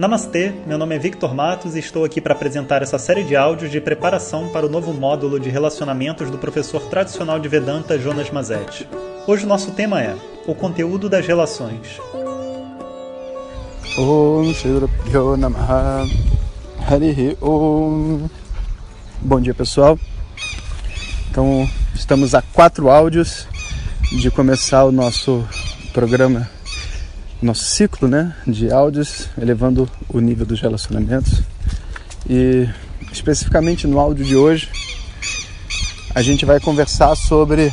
Namastê, meu nome é Victor Matos e estou aqui para apresentar essa série de áudios de preparação para o novo módulo de relacionamentos do professor tradicional de Vedanta Jonas Mazetti. Hoje o nosso tema é o conteúdo das relações. Bom dia pessoal. Então estamos a quatro áudios de começar o nosso programa nosso ciclo né, de áudios, elevando o nível dos relacionamentos. E especificamente no áudio de hoje, a gente vai conversar sobre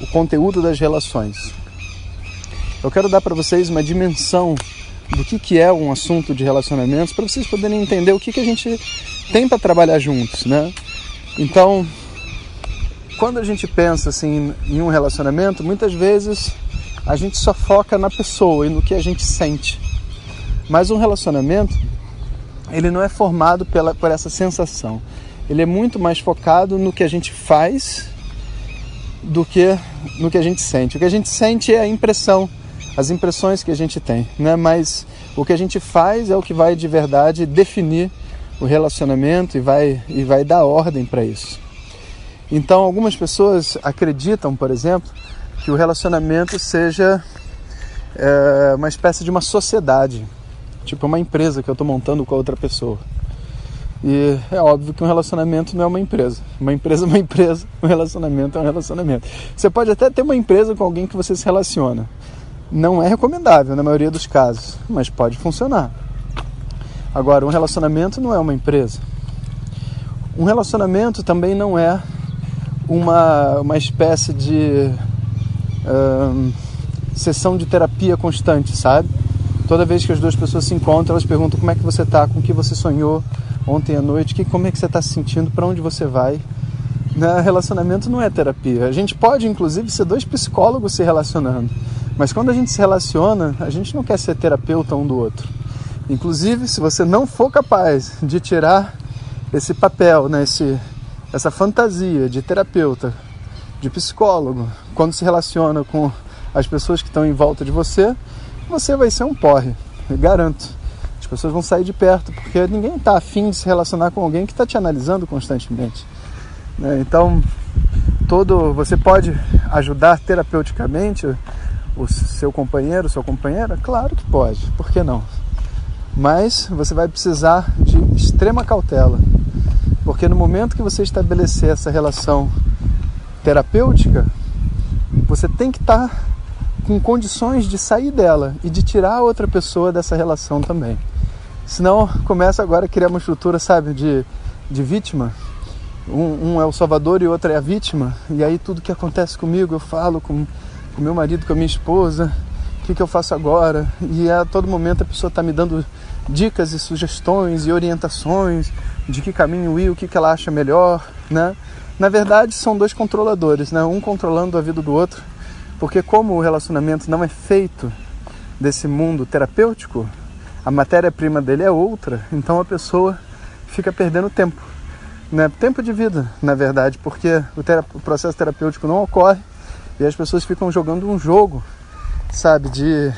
o conteúdo das relações. Eu quero dar para vocês uma dimensão do que, que é um assunto de relacionamentos, para vocês poderem entender o que, que a gente tem para trabalhar juntos, né? Então, quando a gente pensa assim em um relacionamento, muitas vezes a gente só foca na pessoa e no que a gente sente. Mas um relacionamento, ele não é formado pela, por essa sensação. Ele é muito mais focado no que a gente faz do que no que a gente sente. O que a gente sente é a impressão, as impressões que a gente tem, né? Mas o que a gente faz é o que vai de verdade definir o relacionamento e vai e vai dar ordem para isso. Então, algumas pessoas acreditam, por exemplo, que o relacionamento seja é, uma espécie de uma sociedade, tipo uma empresa que eu estou montando com a outra pessoa. E é óbvio que um relacionamento não é uma empresa. Uma empresa é uma empresa, um relacionamento é um relacionamento. Você pode até ter uma empresa com alguém que você se relaciona. Não é recomendável na maioria dos casos, mas pode funcionar. Agora, um relacionamento não é uma empresa. Um relacionamento também não é uma, uma espécie de sessão de terapia constante, sabe? Toda vez que as duas pessoas se encontram, elas perguntam como é que você está, com o que você sonhou ontem à noite, que, como é que você está se sentindo, para onde você vai. Né? Relacionamento não é terapia. A gente pode, inclusive, ser dois psicólogos se relacionando, mas quando a gente se relaciona, a gente não quer ser terapeuta um do outro. Inclusive, se você não for capaz de tirar esse papel, né, esse, essa fantasia de terapeuta de psicólogo, quando se relaciona com as pessoas que estão em volta de você, você vai ser um porre, garanto. As pessoas vão sair de perto, porque ninguém está afim de se relacionar com alguém que está te analisando constantemente. Né? Então, todo você pode ajudar terapeuticamente o seu companheiro, sua companheira? Claro que pode, por que não? Mas você vai precisar de extrema cautela, porque no momento que você estabelecer essa relação terapêutica, você tem que estar tá com condições de sair dela e de tirar a outra pessoa dessa relação também. Senão começa agora a criar uma estrutura, sabe, de, de vítima. Um, um é o salvador e o outro é a vítima. E aí tudo que acontece comigo eu falo com o meu marido, com a minha esposa, o que, que eu faço agora? E a todo momento a pessoa está me dando dicas e sugestões e orientações de que caminho ir, o que, que ela acha melhor, né? Na verdade, são dois controladores, né? um controlando a vida do outro, porque como o relacionamento não é feito desse mundo terapêutico, a matéria-prima dele é outra, então a pessoa fica perdendo tempo, né? tempo de vida, na verdade, porque o, o processo terapêutico não ocorre e as pessoas ficam jogando um jogo, sabe, de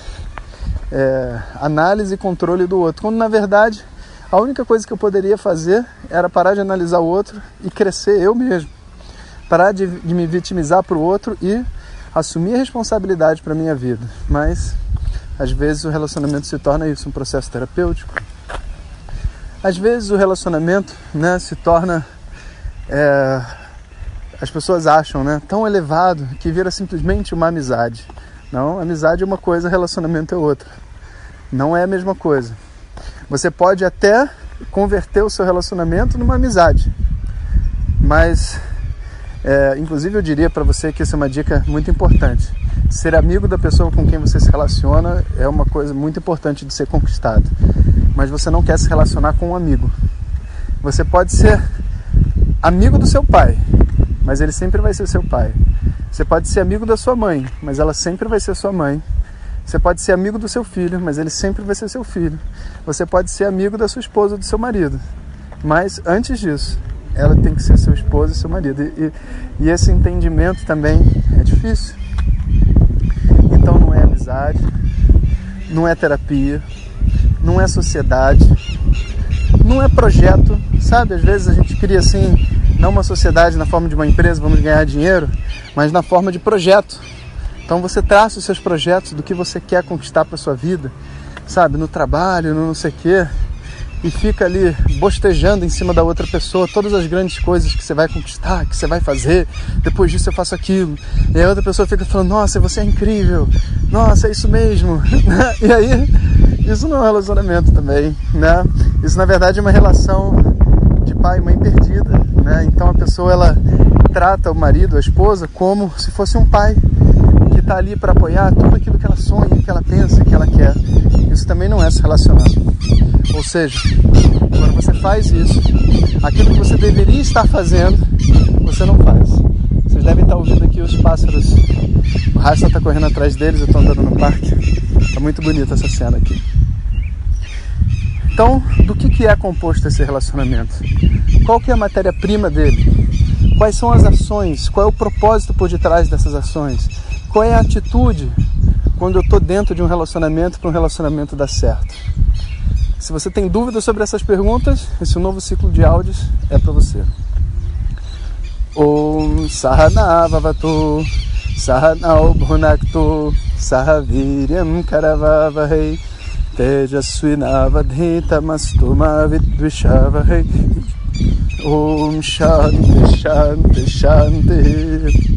é, análise e controle do outro, quando na verdade a única coisa que eu poderia fazer era parar de analisar o outro e crescer eu mesmo. Parar de, de me vitimizar para o outro e assumir a responsabilidade para minha vida. Mas, às vezes, o relacionamento se torna isso, um processo terapêutico. Às vezes, o relacionamento né, se torna. É, as pessoas acham né, tão elevado que vira simplesmente uma amizade. Não, amizade é uma coisa, relacionamento é outra. Não é a mesma coisa. Você pode até converter o seu relacionamento numa amizade, mas, é, inclusive, eu diria para você que essa é uma dica muito importante. Ser amigo da pessoa com quem você se relaciona é uma coisa muito importante de ser conquistada, mas você não quer se relacionar com um amigo. Você pode ser amigo do seu pai, mas ele sempre vai ser seu pai. Você pode ser amigo da sua mãe, mas ela sempre vai ser sua mãe. Você pode ser amigo do seu filho, mas ele sempre vai ser seu filho. Você pode ser amigo da sua esposa do seu marido, mas antes disso, ela tem que ser seu esposo e seu marido. E, e esse entendimento também é difícil. Então não é amizade, não é terapia, não é sociedade, não é projeto, sabe? Às vezes a gente cria assim, não uma sociedade na forma de uma empresa, vamos ganhar dinheiro, mas na forma de projeto. Então você traça os seus projetos do que você quer conquistar para sua vida, sabe? No trabalho, no não sei quê e fica ali bostejando em cima da outra pessoa todas as grandes coisas que você vai conquistar, que você vai fazer, depois disso eu faço aquilo. E a outra pessoa fica falando: Nossa, você é incrível, nossa, é isso mesmo. e aí, isso não é um relacionamento também, né? Isso na verdade é uma relação de pai e mãe perdida, né? Então a pessoa ela trata o marido, a esposa, como se fosse um pai que está ali para apoiar tudo aquilo que ela sonha, que ela pensa, que ela quer. Isso também não é se relacionar. Ou seja, quando você faz isso, aquilo que você deveria estar fazendo, você não faz. Vocês devem estar ouvindo aqui os pássaros. O Rasta está correndo atrás deles, eu estou andando no parque. Está muito bonita essa cena aqui. Então, do que, que é composto esse relacionamento? Qual que é a matéria-prima dele? Quais são as ações? Qual é o propósito por detrás dessas ações? Qual é a atitude quando eu estou dentro de um relacionamento para um relacionamento dar certo? Se você tem dúvidas sobre essas perguntas, esse novo ciclo de áudios é para você. Om Sahana Vavatu Sahana Bhunaktu Sahaviryam Karavavahai Tejasvinavadhitamastu Vidvishavahai Om Shanti Shanti Shanti